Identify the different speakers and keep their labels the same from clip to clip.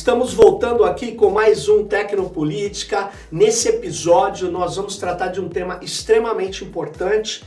Speaker 1: Estamos voltando aqui com mais um Tecnopolítica. Nesse episódio, nós vamos tratar de um tema extremamente importante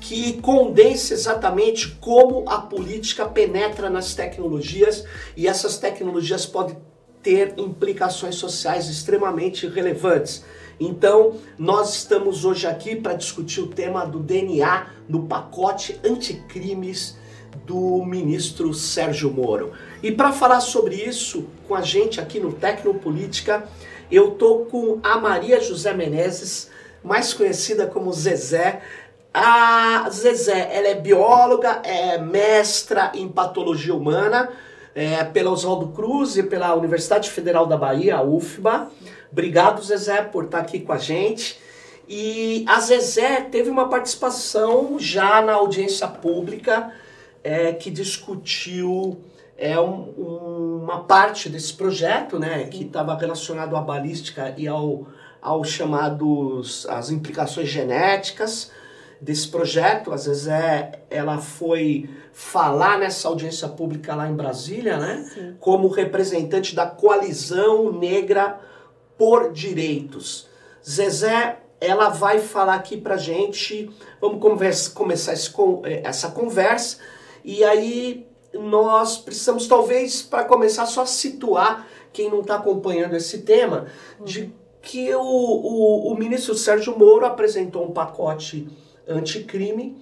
Speaker 1: que condensa exatamente como a política penetra nas tecnologias e essas tecnologias podem ter implicações sociais extremamente relevantes. Então, nós estamos hoje aqui para discutir o tema do DNA no pacote anticrimes do ministro Sérgio Moro. E para falar sobre isso com a gente aqui no Tecnopolítica, eu tô com a Maria José Menezes, mais conhecida como Zezé. A Zezé, ela é bióloga, é mestra em patologia humana é, pela Oswaldo Cruz e pela Universidade Federal da Bahia, a UFBA. Obrigado, Zezé, por estar aqui com a gente. E a Zezé teve uma participação já na audiência pública é, que discutiu é, um, uma parte desse projeto, né, que estava relacionado à balística e ao, ao chamados as implicações genéticas desse projeto. Às vezes é, ela foi falar nessa audiência pública lá em Brasília, né, Sim. como representante da coalizão negra por direitos. Zezé, ela vai falar aqui pra gente, vamos conversa, começar esse, essa conversa e aí nós precisamos, talvez, para começar, só situar quem não está acompanhando esse tema, de uhum. que o, o, o ministro Sérgio Moro apresentou um pacote anticrime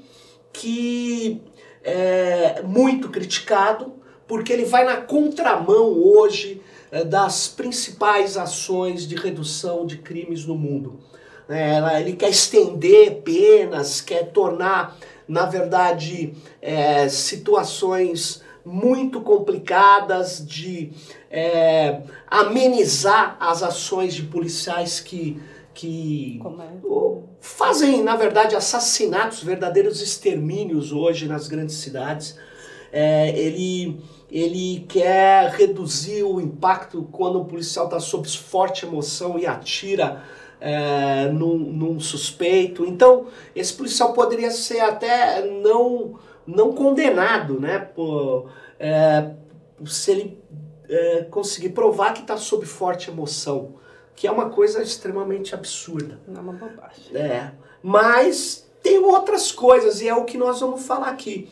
Speaker 1: que é muito criticado, porque ele vai na contramão hoje é, das principais ações de redução de crimes no mundo. É, ele quer estender penas, quer tornar na verdade, é, situações muito complicadas de é, amenizar as ações de policiais que, que é? fazem, na verdade, assassinatos, verdadeiros extermínios hoje nas grandes cidades. É, ele, ele quer reduzir o impacto quando o policial está sob forte emoção e atira é, num, num, suspeito. Então, esse policial poderia ser até não, não condenado, né? Por, é, se ele é, conseguir provar que está sob forte emoção, que é uma coisa extremamente absurda.
Speaker 2: Não é uma bobagem.
Speaker 1: É, mas tem outras coisas e é o que nós vamos falar aqui.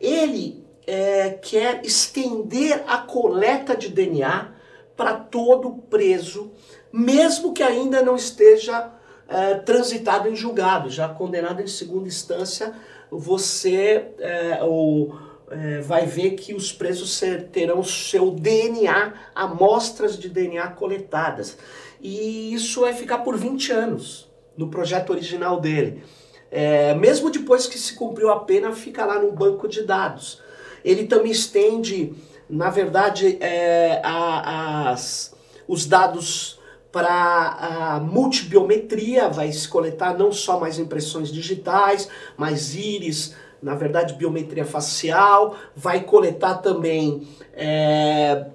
Speaker 1: Ele é, quer estender a coleta de DNA para todo preso mesmo que ainda não esteja é, transitado em julgado, já condenado em segunda instância, você é, ou, é, vai ver que os presos terão seu DNA, amostras de DNA coletadas. E isso vai ficar por 20 anos no projeto original dele. Mesmo depois que se cumpriu a pena, fica lá no banco de dados. Ele também estende, na verdade, as, os dados para a multibiometria, vai se coletar não só mais impressões digitais, mas íris, na verdade biometria facial, vai coletar também é,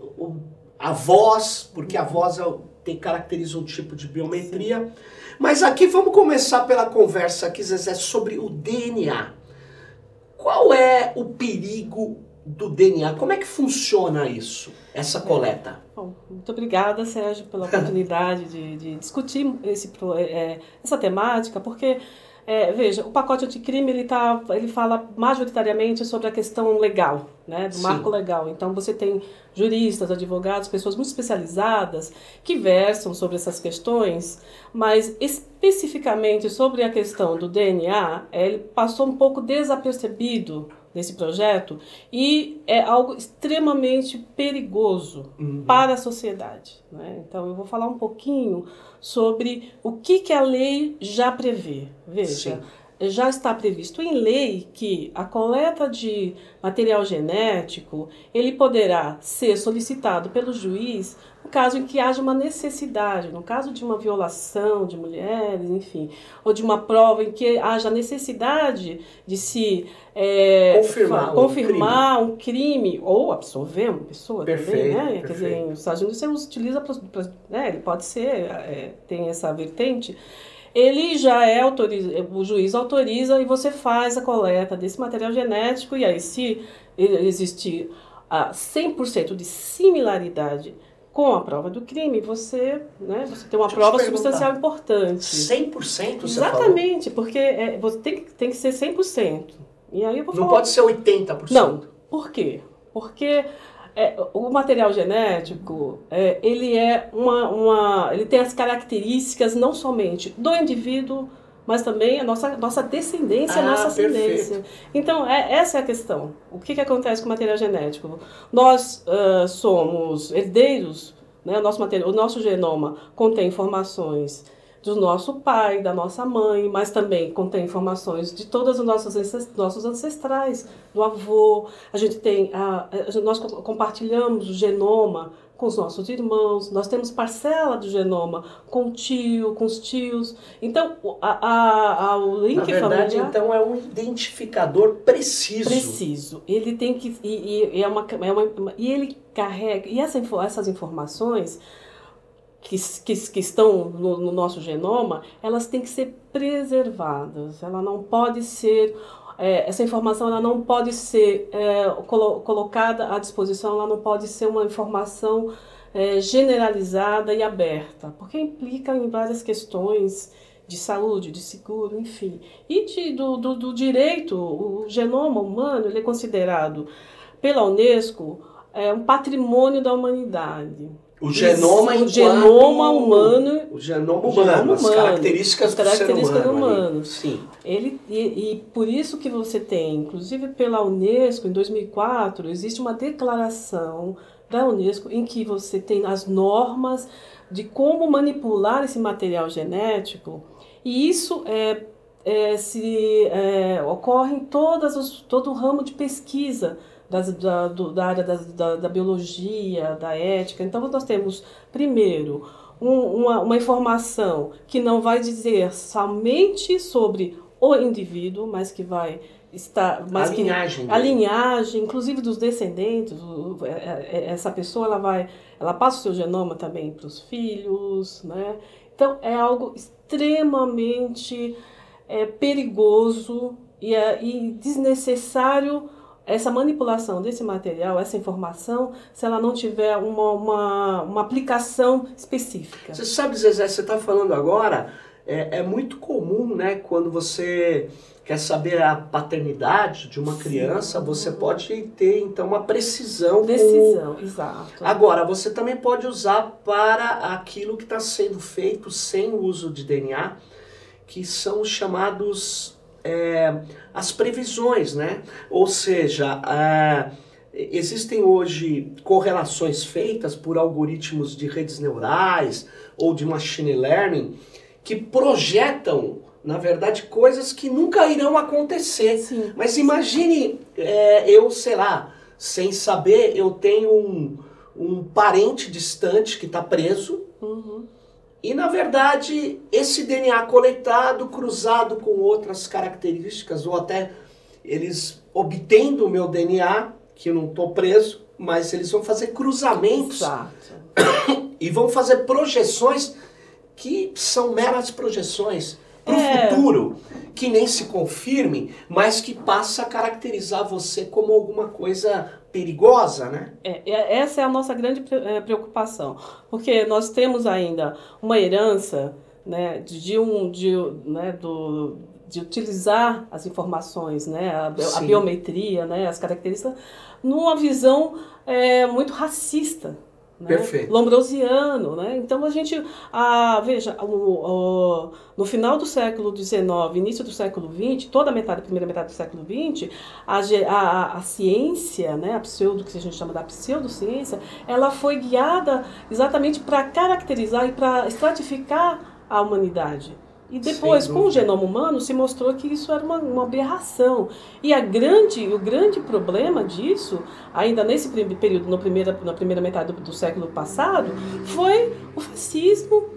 Speaker 1: a voz, porque a voz é, tem, caracteriza um tipo de biometria. Mas aqui vamos começar pela conversa aqui, Zezé, sobre o DNA. Qual é o perigo do DNA. Como é que funciona isso, essa coleta?
Speaker 2: Bom, muito obrigada, Sérgio, pela oportunidade de, de discutir esse, é, essa temática, porque é, veja, o pacote anticrime ele, tá, ele fala majoritariamente sobre a questão legal, né, do Sim. marco legal. Então você tem juristas, advogados, pessoas muito especializadas que versam sobre essas questões, mas especificamente sobre a questão do DNA, ele passou um pouco desapercebido nesse projeto e é algo extremamente perigoso uhum. para a sociedade. Né? Então eu vou falar um pouquinho sobre o que, que a lei já prevê. Veja, Sim. Já está previsto em lei que a coleta de material genético ele poderá ser solicitado pelo juiz no caso em que haja uma necessidade, no caso de uma violação de mulheres, enfim, ou de uma prova em que haja necessidade de se
Speaker 1: é, confirmar,
Speaker 2: confirmar um, crime. um, crime. ou absolver uma pessoa perfeito, também, né? Quer dizer, nos Estados Unidos você utiliza, né? ele pode ser, é, tem essa vertente ele já é autoriza, o juiz autoriza e você faz a coleta desse material genético e aí se existir a 100% de similaridade Com a prova do crime, você, né, você tem uma Deixa prova substancial importante.
Speaker 1: 100% você
Speaker 2: Exatamente, falou? porque é, você tem, tem que ser 100%. E aí eu vou
Speaker 1: Não
Speaker 2: falar...
Speaker 1: pode ser 80%.
Speaker 2: Não. Por quê? Porque é, o material genético, é, ele é uma, uma, ele tem as características não somente do indivíduo, mas também a nossa, nossa descendência, ah, nossa ascendência. Então, é, essa é a questão. O que, que acontece com o material genético? Nós uh, somos herdeiros, né? o, nosso material, o nosso genoma contém informações do nosso pai, da nossa mãe, mas também contém informações de todos os nossos, nossos ancestrais, do avô. A gente tem, a, a, nós compartilhamos o genoma com os nossos irmãos, nós temos parcela do genoma com o tio, com os tios. Então, a, a, a o link
Speaker 1: Na verdade,
Speaker 2: familiar,
Speaker 1: então, é um identificador preciso.
Speaker 2: Preciso. Ele tem que. E, e é uma, é uma, e ele carrega. E essa, essas informações que, que, que estão no, no, nosso genoma, elas têm que ser preservadas. Ela não pode ser é, essa informação ela não pode ser é, colo colocada à disposição, ela não pode ser uma informação é, generalizada e aberta, porque implica em várias questões de saúde, de seguro, enfim. E de, do, do, do direito, o genoma humano ele é considerado pela Unesco é, um patrimônio da humanidade.
Speaker 1: O genoma
Speaker 2: Isso, o genoma humano,
Speaker 1: o genoma humano, genoma as características, as características do, humano.
Speaker 2: Sim. Ele e, e, por isso que você tem, inclusive pela UNESCO em 2004, existe uma declaração da UNESCO em que você tem as normas de como manipular esse material genético e isso é, é se é, ocorre em todas os, todo o ramo de pesquisa das, da, do, da área das, da, da, biologia, da ética. Então, nós temos, primeiro, um, uma, uma informação que não vai dizer somente sobre o indivíduo, mas que vai estar
Speaker 1: mas a linhagem
Speaker 2: que, a linhagem inclusive dos descendentes é, é, é, essa pessoa ela vai ela passa o seu genoma também para os filhos né então é algo extremamente é, perigoso e, é, e desnecessário essa manipulação desse material, essa informação, se ela não tiver uma, uma, uma aplicação específica.
Speaker 1: Você sabe, Zezé, você está falando agora, é, é, muito comum, né, quando você quer saber a paternidade de uma criança, Sim. você pode ter, então, uma precisão.
Speaker 2: Decisão, com... exato.
Speaker 1: Agora, você também pode usar para aquilo que está sendo feito sem o uso de DNA, que são chamados é, as previsões, né? Ou seja, existem hoje correlações feitas por algoritmos de redes neurais ou de machine learning que projetam, na verdade, coisas que nunca irão acontecer.
Speaker 2: Sim.
Speaker 1: Mas imagine é, eu, sei lá, sem saber, eu tenho um, um parente distante que está preso.
Speaker 2: Uhum
Speaker 1: e na verdade, esse DNA coletado, cruzado com outras características, ou até eles obtendo o meu DNA, que eu não estou preso, mas eles vão fazer cruzamentos
Speaker 2: Exato.
Speaker 1: e vão fazer projeções que são meras projeções para o é. futuro, que nem se confirme, mas que passa a caracterizar você como alguma coisa perigosa, né?
Speaker 2: É, essa é a nossa grande é, preocupação, porque nós temos ainda uma herança né, de um de, né, do, de utilizar as informações, né, a, a biometria, né, as características, numa visão é, muito racista né?
Speaker 1: Perfeito.
Speaker 2: Lombrosiano, né? Então a gente, a, veja, o, o, no final do século XIX, início do século XX, toda a metade, a primeira metade do século XX, a, a, a ciência, né, a pseudo, que a gente chama da pseudociência, ela foi guiada exatamente para caracterizar e para estratificar a humanidade. E depois, com o genoma humano, se mostrou que isso era uma, uma aberração. E a grande, o grande problema disso, ainda nesse período, no primeira, na primeira metade do, do século passado, foi o fascismo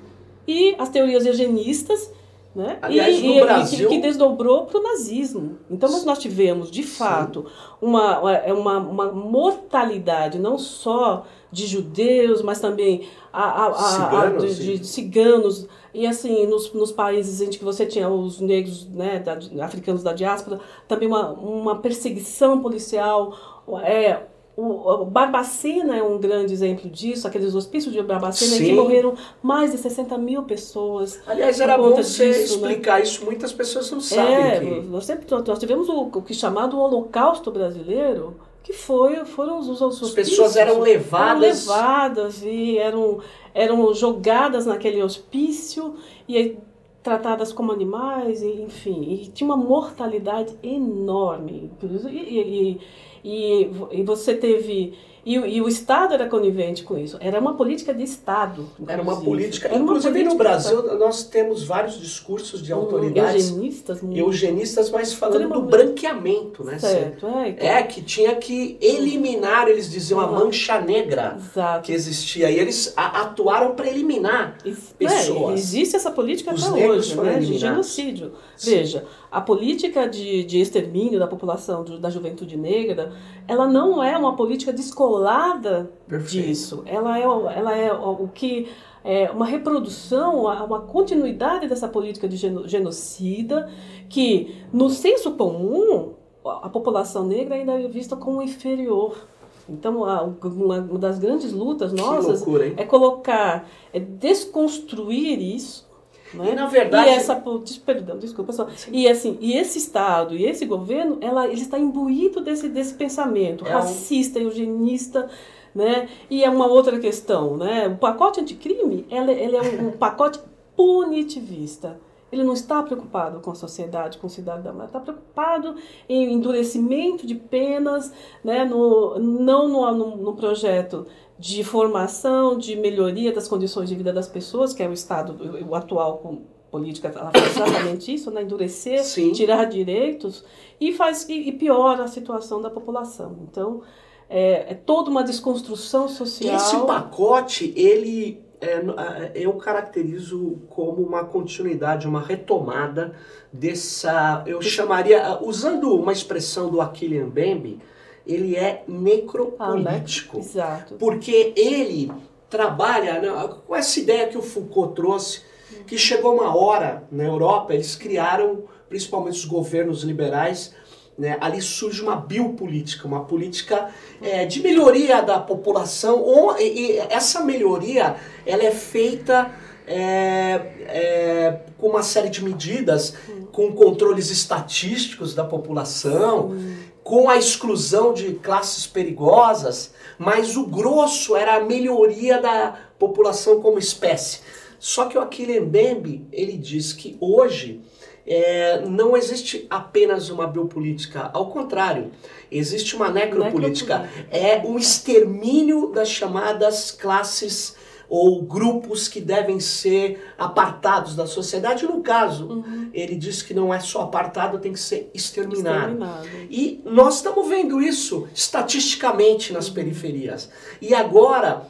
Speaker 2: e as teorias eugenistas né?
Speaker 1: Aliás,
Speaker 2: e, e,
Speaker 1: Brasil...
Speaker 2: que, que desdobrou para o nazismo. Então nós tivemos, de fato, uma, é uma, uma mortalidade não só de judeus, mas também a, a, a,
Speaker 1: ciganos,
Speaker 2: a de, de, ciganos. E assim, nos, nos países em que você tinha os negros né, da, africanos da diáspora, também uma, uma perseguição policial, é, o, Barbacena é um grande exemplo disso, aqueles hospícios de Barbacena Sim. em que morreram mais de 60 mil pessoas.
Speaker 1: Aliás, era bom você disso, né? explicar né? isso, muitas pessoas não sabem. É, que...
Speaker 2: nós, sempre, nós tivemos o, o que é chamado o Holocausto Brasileiro, que foi, foram os, os hospícios. As
Speaker 1: pessoas eram levadas.
Speaker 2: Eram levadas e eram, eram jogadas naquele hospício e tratadas como animais, e, enfim. E tinha uma mortalidade enorme. E, e, e, e você teve e, e, o Estado era conivente com isso. Era uma política de Estado.
Speaker 1: Inclusive. Era uma política. Era uma inclusive política no Brasil nós temos vários discursos de autoridades.
Speaker 2: Eugenistas, muito.
Speaker 1: Eugenistas, mas falando do branqueamento, né?
Speaker 2: Certo, é,
Speaker 1: então... é. que tinha que eliminar, eles diziam, a mancha negra
Speaker 2: Exato.
Speaker 1: que existia. E eles atuaram para eliminar isso, pessoas.
Speaker 2: É, existe essa política Os até hoje, né? De genocídio. Sim. Veja, a política de, de extermínio da população, da juventude negra, ela não é uma política descolada Perfeito. disso. Ela é, ela é o que é uma reprodução, uma continuidade dessa política de genocida, que no senso comum a população negra ainda é vista como inferior. Então, uma, das grandes lutas nossas
Speaker 1: loucura,
Speaker 2: é colocar, é desconstruir isso
Speaker 1: né? E na verdade.
Speaker 2: E essa, perdão, desculpa só. Sim. E assim, e esse Estado e esse governo, ela, ele está imbuído desse, desse pensamento é racista, um... eugenista. Né? E é uma outra questão, né? O pacote anticrime, ele, ele é um, um pacote punitivista. Ele não está preocupado com a sociedade, com o cidadão, ele está preocupado em endurecimento de penas, né? no, não no, no, no projeto de formação, de melhoria das condições de vida das pessoas, que é o Estado, o atual com política, ela faz exatamente isso, né? endurecer, Sim. tirar direitos e faz e, e piora a situação da população. Então, é, é, toda uma desconstrução social.
Speaker 1: Esse pacote, ele é, eu caracterizo como uma continuidade, uma retomada dessa, eu chamaria, usando uma expressão do Achille Mbembe, ele é necropolítico.
Speaker 2: Ah, né? Exato.
Speaker 1: Porque ele trabalha né, com essa ideia que o Foucault trouxe, que chegou uma hora na Europa, eles criaram, principalmente os governos liberais, né, ali surge uma biopolítica, uma política é, de melhoria da população, ou, e, e essa melhoria ela é feita é, é, com uma série de medidas, com controles estatísticos da população, com a exclusão de classes perigosas, mas o grosso era a melhoria da população como espécie. Só que o Achille Mbembe, ele diz que hoje é, não existe apenas uma biopolítica, ao contrário, existe uma necropolítica. É o extermínio das chamadas classes ou grupos que devem ser apartados da sociedade. No caso, uhum. ele diz que não é só apartado, tem que ser exterminado. exterminado. E nós estamos vendo isso estatisticamente nas uhum. periferias. E agora,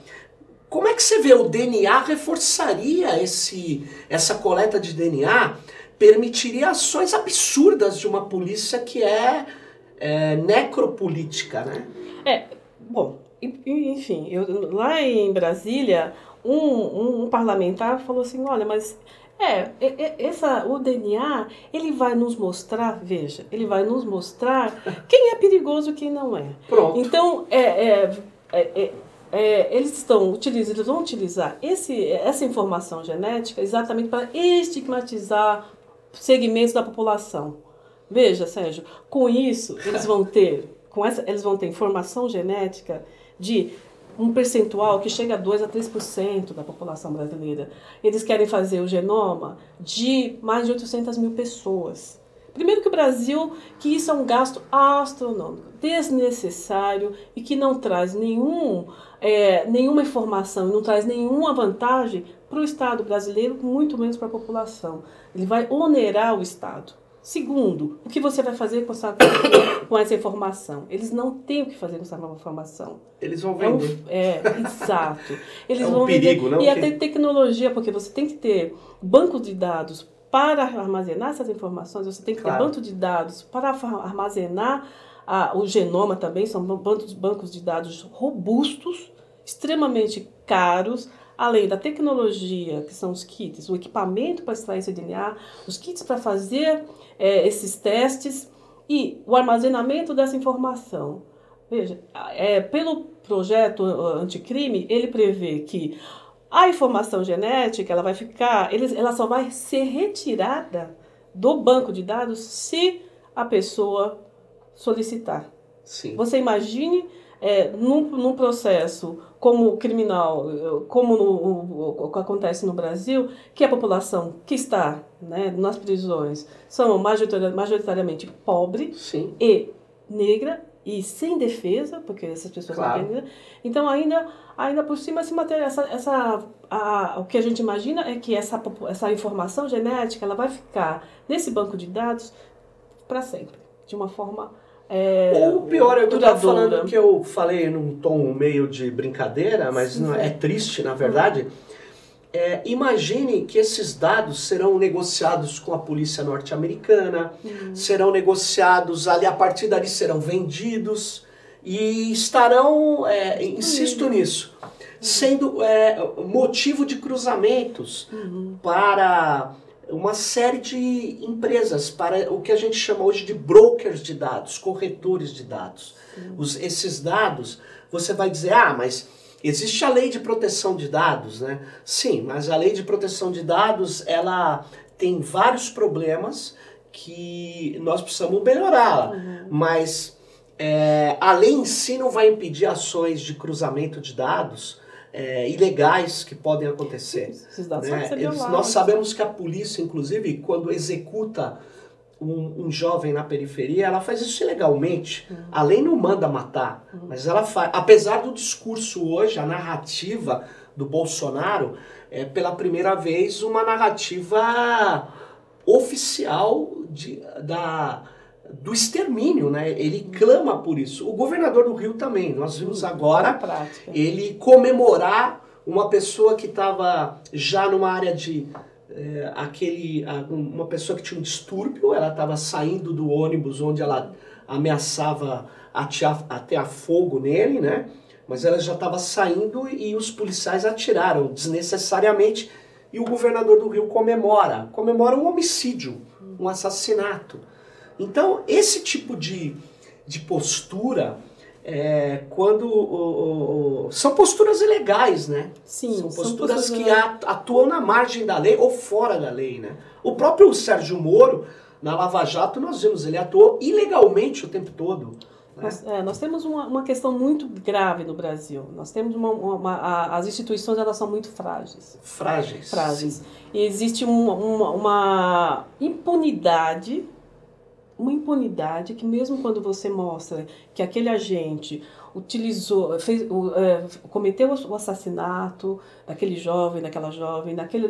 Speaker 1: como é que você vê o DNA reforçaria esse, essa coleta de DNA? Permitiria ações absurdas de uma polícia que é, é necropolítica, né?
Speaker 2: É, bom, enfim, eu, lá em Brasília, um, um, parlamentar falou assim, olha, mas é, essa, o DNA, ele vai nos mostrar, veja, ele vai nos mostrar quem é perigoso e quem não é.
Speaker 1: Pronto.
Speaker 2: Então, é, é, é, é eles estão utilizando, eles vão utilizar esse, essa informação genética exatamente para estigmatizar segmentos da população. Veja, Sérgio, com isso eles vão ter, com essa, eles vão ter informação genética de um percentual que chega a 2 a 3% da população brasileira. Eles querem fazer o genoma de mais de 800 mil pessoas. Primeiro que o Brasil, que isso é um gasto astronômico, desnecessário e que não traz nenhum, é, nenhuma informação, não traz nenhuma vantagem para o Estado brasileiro, muito menos para a população. Ele vai onerar o Estado. Segundo, o que você vai fazer com essa, com essa informação? Eles não têm o que fazer com essa nova informação.
Speaker 1: Eles vão vender.
Speaker 2: É, um, é exato. Eles
Speaker 1: é um
Speaker 2: vão
Speaker 1: perigo, vender.
Speaker 2: não? E até tecnologia, porque você tem que ter bancos de dados para armazenar essas informações, você tem que claro. ter banco de dados para armazenar a, o genoma também, são bancos, bancos de dados robustos, extremamente caros, além da tecnologia, que são os kits, o equipamento para extrair esse DNA, os kits para fazer é, esses testes e o armazenamento dessa informação. Veja, é, pelo projeto anticrime, ele prevê que a informação genética ela vai ficar, ela só vai ser retirada do banco de dados se a pessoa solicitar.
Speaker 1: Sim.
Speaker 2: Você imagine é, num, num processo como criminal, como no, o, que acontece no Brasil, que a população que está né, nas prisões são majoritariamente pobre
Speaker 1: Sim.
Speaker 2: e negra e sem defesa, porque essas pessoas
Speaker 1: claro.
Speaker 2: não têm. Então, ainda, ainda por cima, esse material, essa, essa, a, o que a gente imagina é que essa, essa informação genética ela vai ficar nesse banco de dados para sempre, de uma forma. É,
Speaker 1: Ou pior, eu estava falando que eu falei num tom meio de brincadeira, mas não, é triste, na verdade. É, imagine que esses dados serão negociados com a polícia norte-americana, uhum. serão negociados ali, a partir dali serão vendidos e estarão, é, insisto uhum. nisso, sendo é, motivo de cruzamentos uhum. para uma série de empresas, para o que a gente chama hoje de brokers de dados, corretores de dados. Os, esses dados, você vai dizer, ah, mas Existe a lei de proteção de dados, né? Sim, mas a lei de proteção de dados, ela tem vários problemas que nós precisamos melhorá-la. Uhum. Mas é, a lei em si não vai impedir ações de cruzamento de dados é, ilegais que podem acontecer.
Speaker 2: Né?
Speaker 1: Eles, nós sabemos que a polícia, inclusive, quando executa um, um, jovem na periferia, ela faz isso ilegalmente. Uhum. A lei não manda matar, uhum. mas ela faz. Apesar do discurso hoje, a narrativa do Bolsonaro é pela primeira vez uma narrativa oficial de, da, do extermínio, né? Ele clama por isso. O governador do Rio também. Nós vimos agora ele comemorar uma pessoa que estava já numa área de é, aquele, uma pessoa que tinha um distúrbio, ela estava saindo do ônibus onde ela ameaçava atear, atear fogo nele, né? Mas ela já estava saindo e os policiais atiraram desnecessariamente e o governador do Rio comemora, comemora um homicídio, um assassinato. Então, esse tipo de, de postura é, quando o, o, são posturas ilegais, né?
Speaker 2: Sim,
Speaker 1: são posturas são que atuam na margem da lei ou fora da lei, né? O próprio Sérgio Moro na Lava Jato nós vimos ele atuou ilegalmente o tempo todo.
Speaker 2: Né? Nós, é, nós, temos uma, uma, questão muito grave no Brasil. Nós temos uma, uma, uma a, as instituições elas são muito frágeis.
Speaker 1: Frágeis.
Speaker 2: Frágeis. Sim. E existe uma, uma impunidade uma impunidade que mesmo quando você mostra que aquele agente utilizou, fez, é, cometeu o assassinato daquele jovem, daquela jovem, daquele,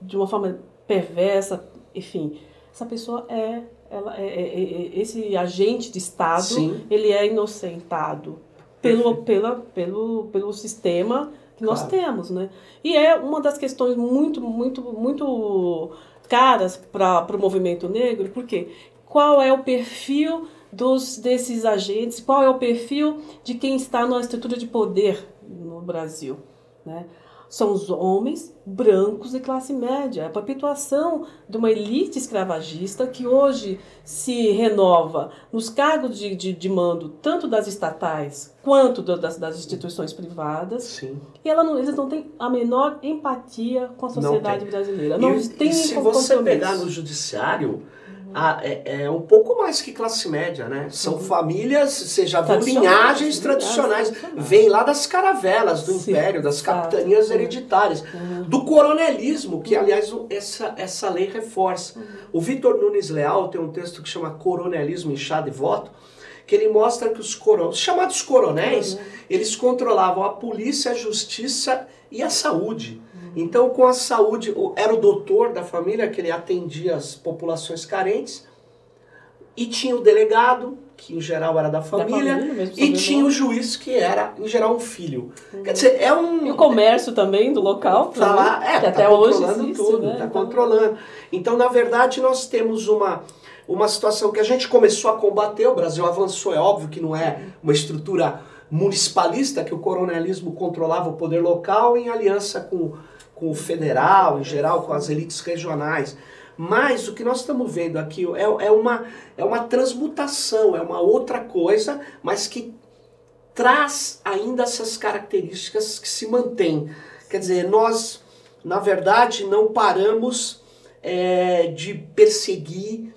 Speaker 2: de uma forma perversa, enfim, essa pessoa é, ela é, é, é esse agente de Estado, Sim. ele é inocentado pelo, pela, pelo, pelo sistema que nós claro. temos, né? E é uma das questões muito, muito, muito caras para o movimento negro, porque qual é o perfil dos, desses agentes, qual é o perfil de quem está na estrutura de poder no Brasil. Né? São os homens brancos e classe média, a perpetuação de uma elite escravagista que hoje se renova nos cargos de, de, de mando, tanto das estatais quanto das, das instituições privadas.
Speaker 1: Sim.
Speaker 2: E ela não, eles não têm a menor empatia com a sociedade
Speaker 1: não
Speaker 2: brasileira. Não
Speaker 1: e, tem e se você pegar no judiciário, ah, é, é, um pouco mais que classe média, né? São uhum. famílias, você já viu linhagens tradicionais, vem lá das caravelas do Sim, Império, das capitanias uhum. hereditárias, uhum. do coronelismo, que aliás essa, essa lei reforça. Uhum. O Vitor Nunes Leal tem um texto que chama Coronelismo, Inchado e Voto, que ele mostra que os chamados coronéis, uhum. eles controlavam a polícia, a justiça e a saúde. Então, com a saúde, era o doutor da família que ele atendia as populações carentes, e tinha o delegado, que em geral era da família, da família e tinha o juiz, que era, em geral, um filho. Uhum. Quer dizer, é um.
Speaker 2: E o comércio também do local,
Speaker 1: tá lá, é, que tá até hoje existe, tudo, está né? Tá controlando. Então, na verdade, nós temos uma, uma situação que a gente começou a combater, o Brasil avançou, é óbvio que não é uma estrutura municipalista, que o coronelismo controlava o poder local em aliança com com o federal, em geral, com as elites regionais. Mas o que nós estamos vendo aqui é, é, uma, é uma transmutação, é uma outra coisa, mas que traz ainda essas características que se mantêm. Quer dizer, nós, na verdade, não paramos é, de perseguir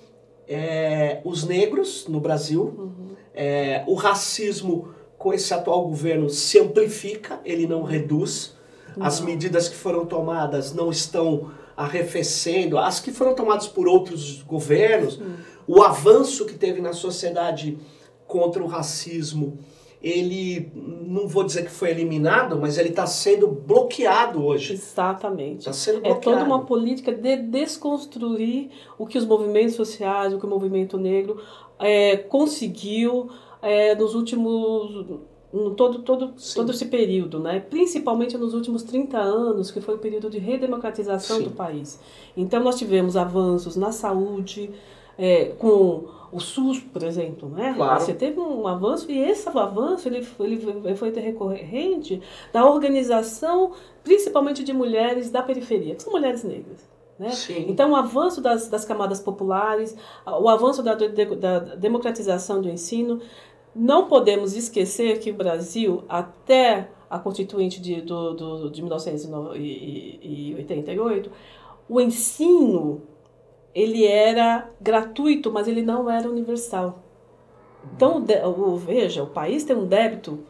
Speaker 1: é, os negros no Brasil. Uhum. É, o racismo, com esse atual governo, se amplifica, ele não reduz. Não. As medidas que foram tomadas não estão arrefecendo, as que foram tomadas por outros governos, uhum. o avanço que teve na sociedade contra o racismo ele, não vou dizer que foi eliminado, mas ele está sendo bloqueado hoje.
Speaker 2: Exatamente.
Speaker 1: Está sendo
Speaker 2: bloqueado. É toda uma política de desconstruir o que os movimentos sociais, o que o movimento negro é, conseguiu é, nos últimos todo, todo, todo esse período, né? principalmente nos últimos 30 anos, que foi o período de redemocratização Sim. do país. Então, nós tivemos avanços na saúde, é, com o SUS, por exemplo, né?
Speaker 1: Claro.
Speaker 2: Você teve um avanço e esse avanço ele, ele foi recorrente da organização, principalmente de mulheres da periferia, que são mulheres negras. Né? Então, o avanço das, das camadas populares, o avanço da, da democratização do ensino, não podemos esquecer que o Brasil, até a Constituinte de, do, do, de 1988, o ensino ele era gratuito, mas ele não era universal. Então, o, o, veja, o país tem um débito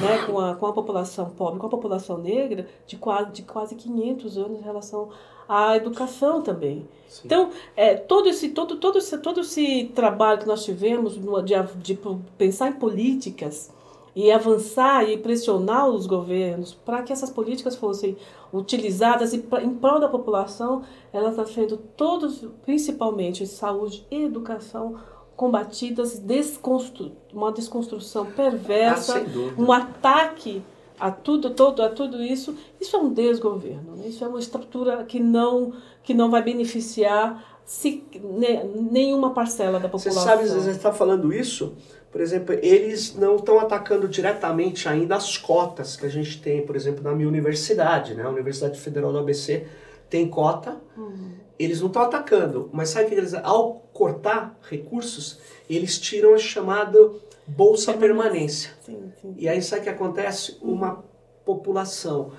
Speaker 2: né, com, a, com a população pobre, com a população negra, de quase, de quase 500 anos em relação à educação também. Sim. Então, é, todo, esse, todo, todo, esse, todo esse trabalho que nós tivemos de, de pensar em políticas e avançar e pressionar os governos para que essas políticas fossem utilizadas e em prol da população, elas estão sendo todos, principalmente saúde e educação, combatidas, desconstru uma desconstrução perversa, ah, um ataque a tudo, todo, a tudo isso, isso é um desgoverno, né? isso é uma estrutura que não, que não vai beneficiar se, ne, nenhuma parcela da população.
Speaker 1: Você sabe, você está falando isso, por exemplo, eles não estão atacando diretamente ainda as cotas que a gente tem, por exemplo, na minha universidade, né? A Universidade Federal do ABC tem cota, uhum. Eles não estão atacando, mas sabe o que eles ao cortar recursos, eles tiram a chamada bolsa permanência. Sim, sim. E aí sabe o que acontece? Uma população,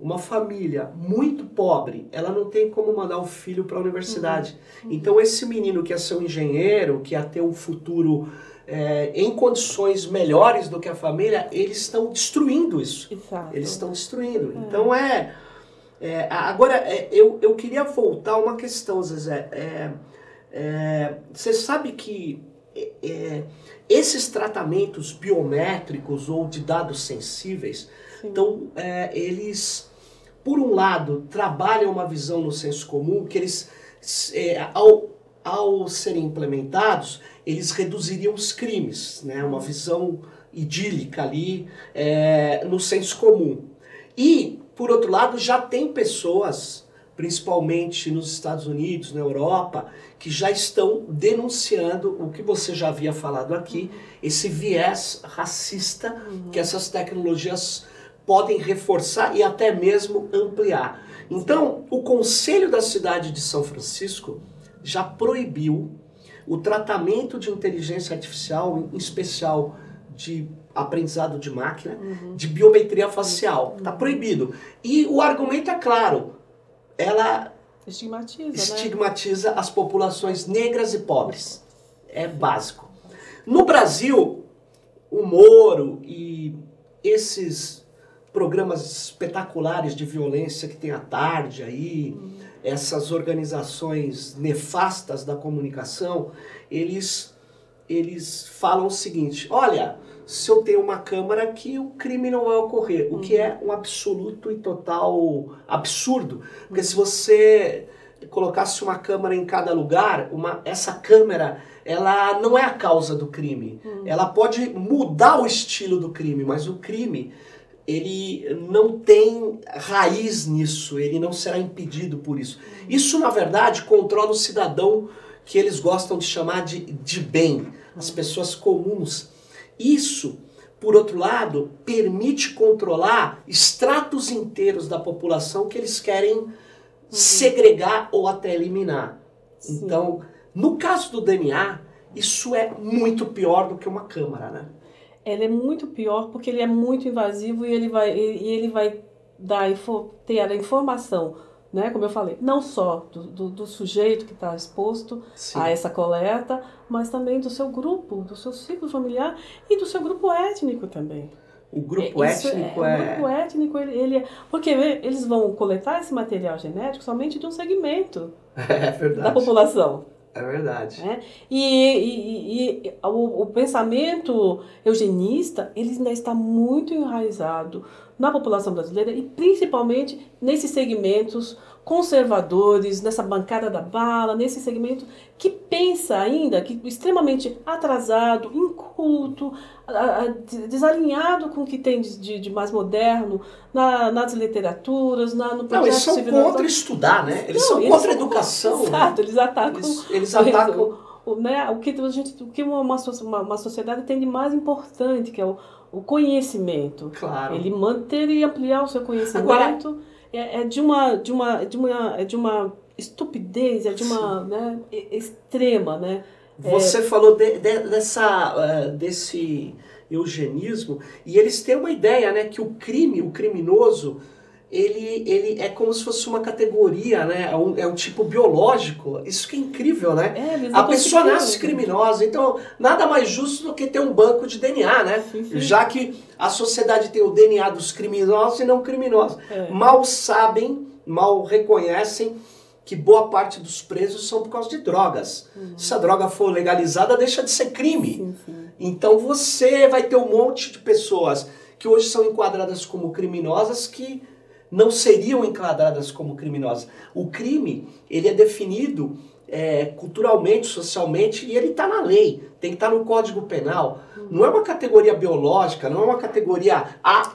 Speaker 1: uma família muito pobre, ela não tem como mandar o filho para a universidade. Uhum. Uhum. Então esse menino que ia ser um engenheiro, que ia ter um futuro é, em condições melhores do que a família, eles estão destruindo isso.
Speaker 2: Exato.
Speaker 1: Eles estão destruindo. É. Então é. É agora, é, eu, eu queria voltar a uma questão, Zezé. É, é, você sabe que esses tratamentos biométricos ou de dados sensíveis, Sim. então, eles, por um lado, trabalham uma visão no senso comum que eles, ao, ao serem implementados, eles reduziriam os crimes, né? uma visão idílica ali é, no senso comum. E, por outro lado, já tem pessoas, principalmente nos Estados Unidos, na Europa, que já estão denunciando o que você já havia falado aqui, esse viés racista uhum. que essas tecnologias podem reforçar e até mesmo ampliar. Então, o Conselho da Cidade de São Francisco já proibiu o tratamento de inteligência artificial, em especial de aprendizado de máquina, uhum. de biometria facial. Está uhum. proibido. E o argumento é claro. Ela
Speaker 2: estigmatiza, né?
Speaker 1: estigmatiza né? as populações negras e pobres. É básico. No Brasil, o Moro e esses programas espetaculares de violência que tem à tarde aí, uhum essas organizações nefastas da comunicação, eles, eles falam o seguinte: olha, se eu tenho uma câmera aqui, o crime não vai ocorrer, o que é um absoluto e total absurdo, porque se você colocasse uma câmera em cada lugar, uma, essa câmera ela não é a causa do crime. Hum. Ela pode mudar o estilo do crime, mas o crime ele não tem raiz nisso, ele não será impedido por isso. Isso, na verdade, controla o cidadão que eles gostam de chamar de, de bem, as pessoas comuns. Isso, por outro lado, permite controlar estratos inteiros da população que eles querem uhum. segregar ou até eliminar. Sim. Então, no caso do DNA, isso é muito pior do que uma câmara, né?
Speaker 2: ele é muito pior porque ele é muito invasivo e ele vai, e ele vai dar, ter a informação né, como eu falei, não só do, do, do sujeito que está exposto Sim. a essa coleta, mas também do seu grupo, do seu ciclo familiar e do seu grupo étnico também.
Speaker 1: O grupo é, étnico é,
Speaker 2: é... O grupo étnico, ele, ele é... Porque eles vão coletar esse material genético somente de um segmento
Speaker 1: é
Speaker 2: da população.
Speaker 1: É verdade.
Speaker 2: É? E, e, e o, o, pensamento eugenista ele ainda está muito enraizado na população brasileira e principalmente nesses segmentos conservadores, nessa bancada da bala, nesse segmento que pensa ainda, que extremamente atrasado, inculto, desalinhado com o que tem de, de mais moderno na, nas literaturas, na, no
Speaker 1: Não, eles são contra estudar, né? Eles Não, são eles contra a educação.
Speaker 2: Exato, né? eles atacam.
Speaker 1: Eles, eles atacam.
Speaker 2: O, né, o que a gente, o que uma, uma, uma sociedade tem de mais importante, que é o, o conhecimento.
Speaker 1: Claro.
Speaker 2: Ele manter e ampliar o seu conhecimento Agora, é, é, de uma de uma de uma é de uma estupidez, é de uma né, extrema, né?
Speaker 1: Você é... falou de, de, dessa uh, desse eugenismo e eles têm uma ideia, né, que o crime, o criminoso ele, ele é como se fosse uma categoria, né? É um, é um tipo biológico. Isso que é incrível, né?
Speaker 2: É,
Speaker 1: a pessoa nasce criminosa, então nada mais justo do que ter um banco de DNA, né?
Speaker 2: Sim, sim.
Speaker 1: Já que a sociedade tem o DNA dos criminosos e não criminosos.
Speaker 2: É.
Speaker 1: Mal sabem, mal reconhecem que boa parte dos presos são por causa de drogas.
Speaker 2: Uhum.
Speaker 1: Se a droga for legalizada, deixa de ser crime.
Speaker 2: Sim, sim.
Speaker 1: Então você vai ter um monte de pessoas que hoje são enquadradas como criminosas que não seriam enquadradas como criminosas. O crime, ele é definido é, culturalmente, socialmente, e ele está na lei, tem que estar tá no Código Penal. Não é uma categoria biológica, não é uma categoria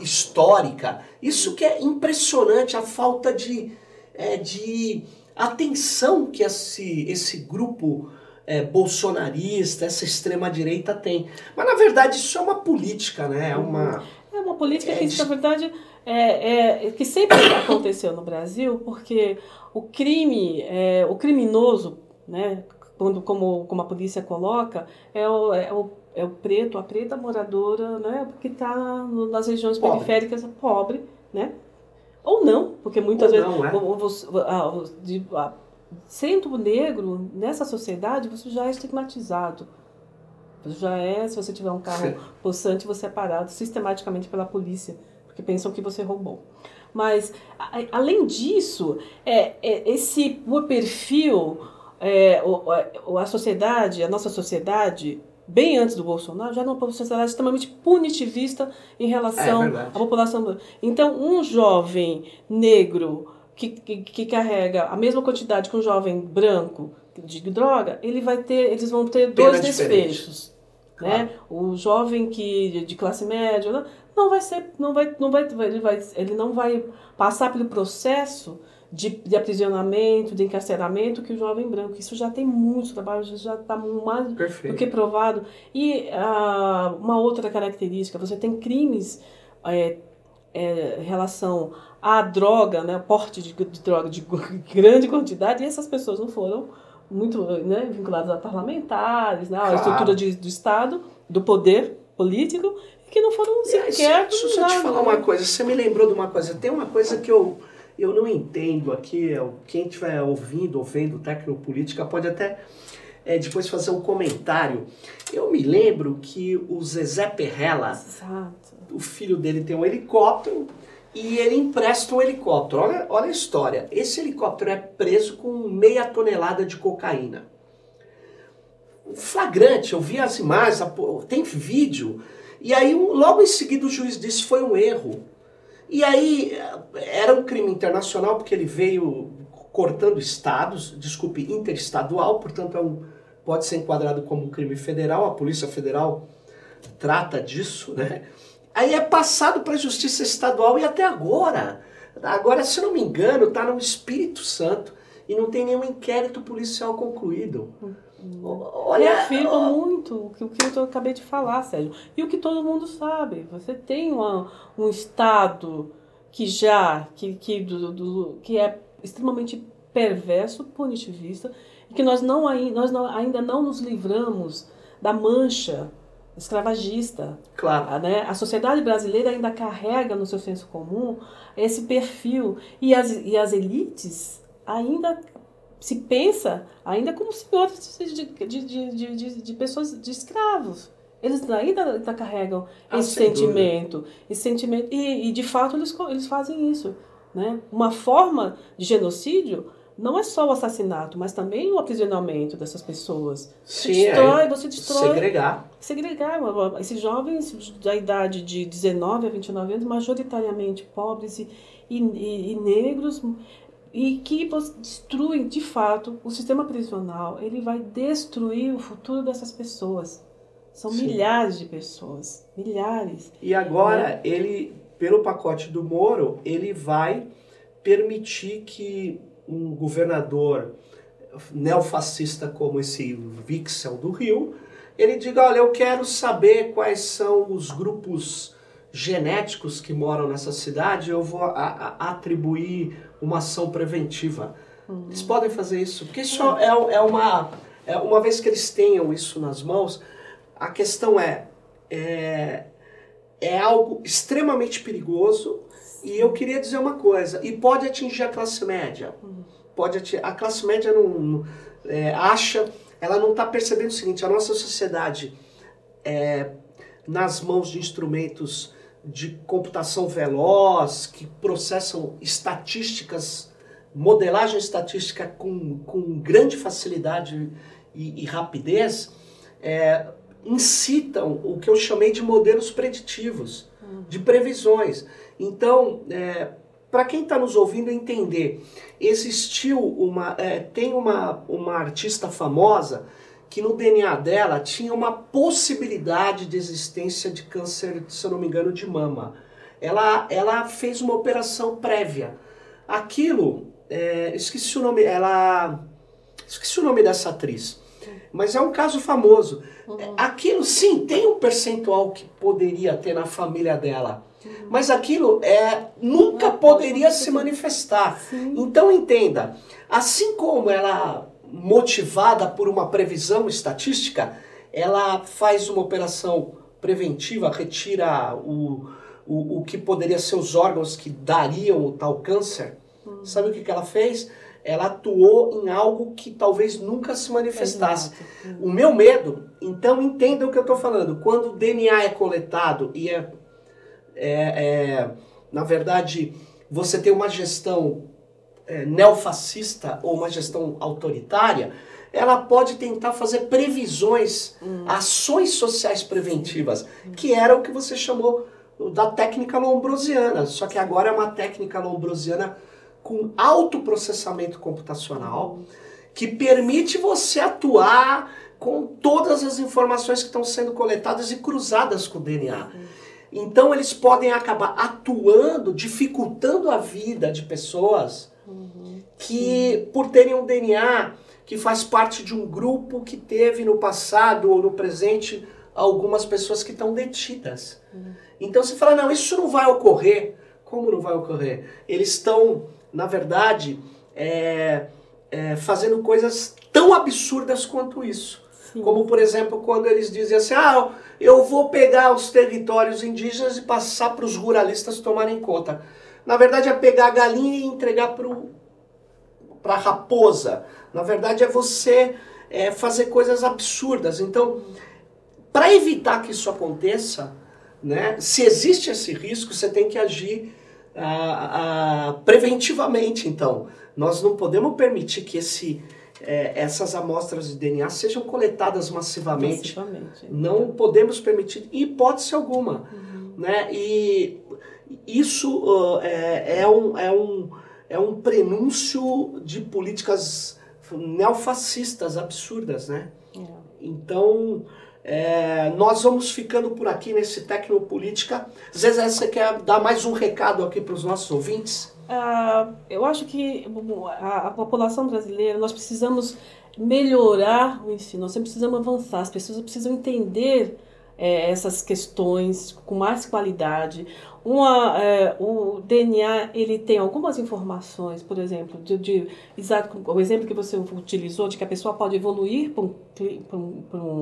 Speaker 1: histórica. Isso que é impressionante, a falta de, é, de atenção que esse, esse grupo é, bolsonarista, essa extrema-direita tem. Mas, na verdade, isso é uma política, né? É uma,
Speaker 2: é uma política que, na verdade é, é, que sempre aconteceu no Brasil, porque o crime, é, o criminoso, né, quando, como, como a polícia coloca, é o, é o, é o preto, a preta moradora, né, que está nas regiões
Speaker 1: pobre.
Speaker 2: periféricas, pobre, né, ou não, porque muitas
Speaker 1: ou
Speaker 2: vezes
Speaker 1: não, é?
Speaker 2: o, o, de, a, sendo negro nessa sociedade, você já é estigmatizado. Já é, se você tiver um carro possante, você é parado sistematicamente pela polícia que pensam que você roubou. Mas, a, além disso, é, é, esse o perfil, é, o, a sociedade, a nossa sociedade, bem antes do Bolsonaro, já era uma sociedade extremamente punitivista em relação
Speaker 1: é,
Speaker 2: à população. Então, um jovem negro que, que, que, carrega a mesma quantidade que um jovem branco de droga, ele vai ter, eles vão ter
Speaker 1: Pena
Speaker 2: dois desfechos. Né? O jovem que de classe média não vai ser, não vai, não vai, ele vai, ele não vai passar pelo processo de, de aprisionamento, de encarceramento que o jovem branco. Isso já tem muito trabalho, já está mais
Speaker 1: Perfeito.
Speaker 2: do que provado. E ah, uma outra característica, você tem crimes é, é, relação à droga, né, porte de, de droga de grande quantidade, e essas pessoas não foram muito né, vinculadas a parlamentares, né, claro. a estrutura de, do Estado, do poder político, que não foram sequer.
Speaker 1: Deixa eu te falar uma coisa, você me lembrou de uma coisa. Tem uma coisa que eu, eu não entendo aqui, é quem estiver ouvindo ou vendo Tecnopolítica pode até é, depois fazer um comentário. Eu me lembro que o Zezé Perrella,
Speaker 2: Exato.
Speaker 1: o filho dele tem um helicóptero e ele empresta um helicóptero. Olha, olha a história. Esse helicóptero é preso com meia tonelada de cocaína. Flagrante, eu vi as imagens, tem vídeo e aí, logo em seguida, o juiz disse foi um erro. E aí, era um crime internacional, porque ele veio cortando estados, desculpe, interestadual, portanto, é um, pode ser enquadrado como crime federal, a Polícia Federal trata disso, né? Aí é passado para a Justiça Estadual e até agora, agora, se não me engano, está no Espírito Santo e não tem nenhum inquérito policial concluído.
Speaker 2: Olha, afirma muito o que, o que eu acabei de falar, Sérgio. E o que todo mundo sabe. Você tem uma, um Estado que já que, que, do, do, que é extremamente perverso, punitivista, e que nós, não, nós não, ainda não nos livramos da mancha escravagista.
Speaker 1: Claro.
Speaker 2: Né? A sociedade brasileira ainda carrega no seu senso comum esse perfil. E as, e as elites ainda se pensa ainda como senhores de, de, de, de, de pessoas, de escravos. Eles ainda, carregam ah, esse sentimento. Esse sentimento e, e, de fato, eles, eles fazem isso. Né? Uma forma de genocídio não é só o assassinato, mas também o aprisionamento dessas pessoas.
Speaker 1: Sim, você destrói, é.
Speaker 2: você destrói.
Speaker 1: Segregar.
Speaker 2: Segregar. Esses jovens da idade de 19 a 29 anos, majoritariamente pobres e, e, e negros, e que destruem, de fato, o sistema prisional. Ele vai destruir o futuro dessas pessoas. São Sim. milhares de pessoas. Milhares.
Speaker 1: E agora, né? ele, pelo pacote do Moro, ele vai permitir que um governador neofascista como esse Vixel do Rio, ele diga, olha, eu quero saber quais são os grupos genéticos que moram nessa cidade, eu vou a, a, atribuir uma ação preventiva. Uhum. Eles podem fazer isso, porque isso é, é uma... É, uma vez que eles tenham isso nas mãos, a questão é, é, é algo extremamente perigoso e eu queria dizer uma coisa, e pode atingir a classe média. Pode atingir, a classe média não, não é, acha, ela não está percebendo o seguinte, a nossa sociedade é nas mãos de instrumentos de computação veloz, que processam estatísticas, modelagem estatística com, com grande facilidade e, e rapidez, é, incitam o que eu chamei de modelos preditivos, de previsões. Então, é, para quem está nos ouvindo entender, existiu uma, é, tem uma, uma artista famosa que no DNA dela tinha uma possibilidade de existência de câncer, se eu não me engano, de mama. Ela, ela fez uma operação prévia. Aquilo, é, esqueci o nome, ela, esqueci o nome dessa atriz, mas é um caso famoso. Uhum. Aquilo, sim, tem um percentual que poderia ter na família dela mas aquilo é nunca poderia se manifestar. Então entenda, assim como ela motivada por uma previsão estatística, ela faz uma operação preventiva, retira o, o, o que poderia ser os órgãos que dariam o tal câncer. Hum. Sabe o que, que ela fez? Ela atuou em algo que talvez nunca se manifestasse. Hum. O meu medo, então entenda o que eu estou falando. Quando o DNA é coletado e é é, é, na verdade, você tem uma gestão é, neofascista ou uma gestão autoritária, ela pode tentar fazer previsões, hum. ações sociais preventivas, hum. que era o que você chamou da técnica lombrosiana. Só que agora é uma técnica lombrosiana com alto processamento computacional, hum. que permite você atuar com todas as informações que estão sendo coletadas e cruzadas com o DNA. Hum. Então eles podem acabar atuando, dificultando a vida de pessoas uhum. que, por terem um DNA que faz parte de um grupo que teve no passado ou no presente algumas pessoas que estão detidas. Uhum. Então você fala, não, isso não vai ocorrer. Como não vai ocorrer? Eles estão, na verdade, é, é, fazendo coisas tão absurdas quanto isso. Sim. Como, por exemplo, quando eles dizem assim, ah, eu vou pegar os territórios indígenas e passar para os ruralistas tomarem conta. Na verdade, é pegar a galinha e entregar para a raposa. Na verdade, é você é, fazer coisas absurdas. Então, para evitar que isso aconteça, né, se existe esse risco, você tem que agir ah, ah, preventivamente. Então, nós não podemos permitir que esse é, essas amostras de DNA sejam coletadas massivamente. massivamente. Não podemos permitir, hipótese alguma. Uhum. Né? E isso uh, é, é, um, é, um, é um prenúncio de políticas neofascistas absurdas. Né? É. Então, é, nós vamos ficando por aqui nesse Tecnopolítica. Zezé, você quer dar mais um recado aqui para os nossos ouvintes?
Speaker 2: Uh, eu acho que a, a, população brasileira, nós precisamos melhorar o ensino, nós precisamos avançar, as pessoas precisam entender é, essas questões com mais qualidade. Uma, é, o DNA ele tem algumas informações, por exemplo, de, de, exato, o exemplo que você utilizou de que a pessoa pode evoluir para um, um, um,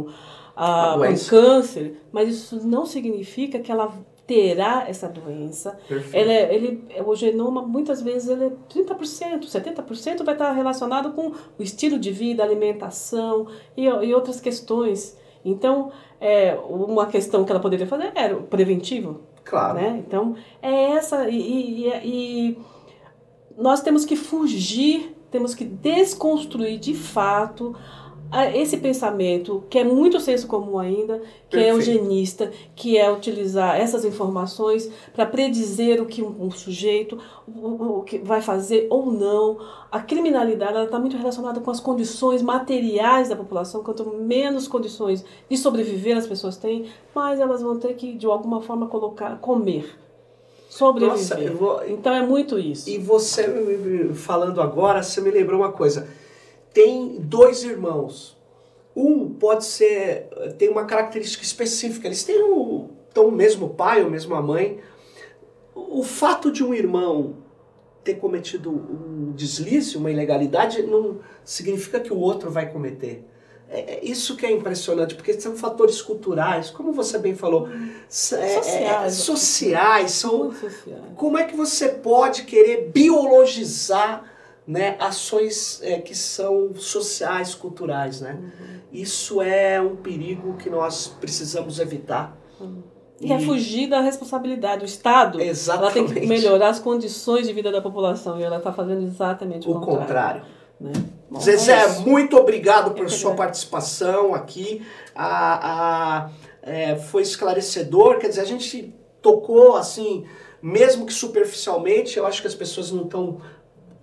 Speaker 2: uh, um câncer, mas isso não significa que ela terá essa doença. Ele, é, ele, o genoma, muitas vezes, ele é 30%, 70% vai estar relacionado com o estilo de vida, alimentação e, e outras questões. Então, é, uma questão que ela poderia fazer era o preventivo.
Speaker 1: Claro.
Speaker 2: Né? Então, é essa. E, e, e nós temos que fugir, temos que desconstruir de fato esse pensamento, que é muito senso comum ainda, que é Perfeito. é eugenista, que é utilizar essas informações para predizer o que um, um sujeito o, o, que vai fazer ou não. A criminalidade está muito relacionada com as condições materiais da população. Quanto menos condições de sobreviver as pessoas têm, mais elas vão ter que, de alguma forma, colocar, comer sobreviver. Nossa, vou... Então é muito isso.
Speaker 1: E você falando agora, você me lembrou uma coisa tem dois irmãos. Um pode ser, tem uma característica específica, eles têm o, tão o mesmo pai, ou mesma mãe. O fato de um irmão ter cometido um deslize, uma ilegalidade, não significa que o outro vai cometer. É, é isso que é impressionante, porque são fatores culturais, como você bem falou, é, sociais, é, sociais são. Sociais. Como é que você pode querer biologizar né, ações é, que são sociais, culturais. Né? Uhum. Isso é um perigo que nós precisamos evitar.
Speaker 2: Uhum. E, é fugir da responsabilidade. O Estado Exatamente. ela tem que melhorar as condições de vida da população e ela está fazendo exatamente o, o contrário. contrário. Né?
Speaker 1: Bom, Zezé, é muito obrigado por sua participação aqui. A, a, é, foi esclarecedor, quer dizer, a gente tocou assim, mesmo que superficialmente, eu acho que as pessoas não estão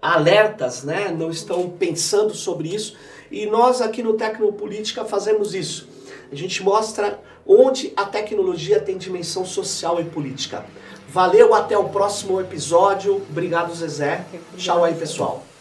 Speaker 1: alertas, né? não estão pensando sobre isso. E nós aqui no Tecnopolítica fazemos isso. A gente mostra onde a tecnologia tem dimensão social e política. Valeu, até o próximo episódio. Obrigado, Zezé. Tchau aí, pessoal.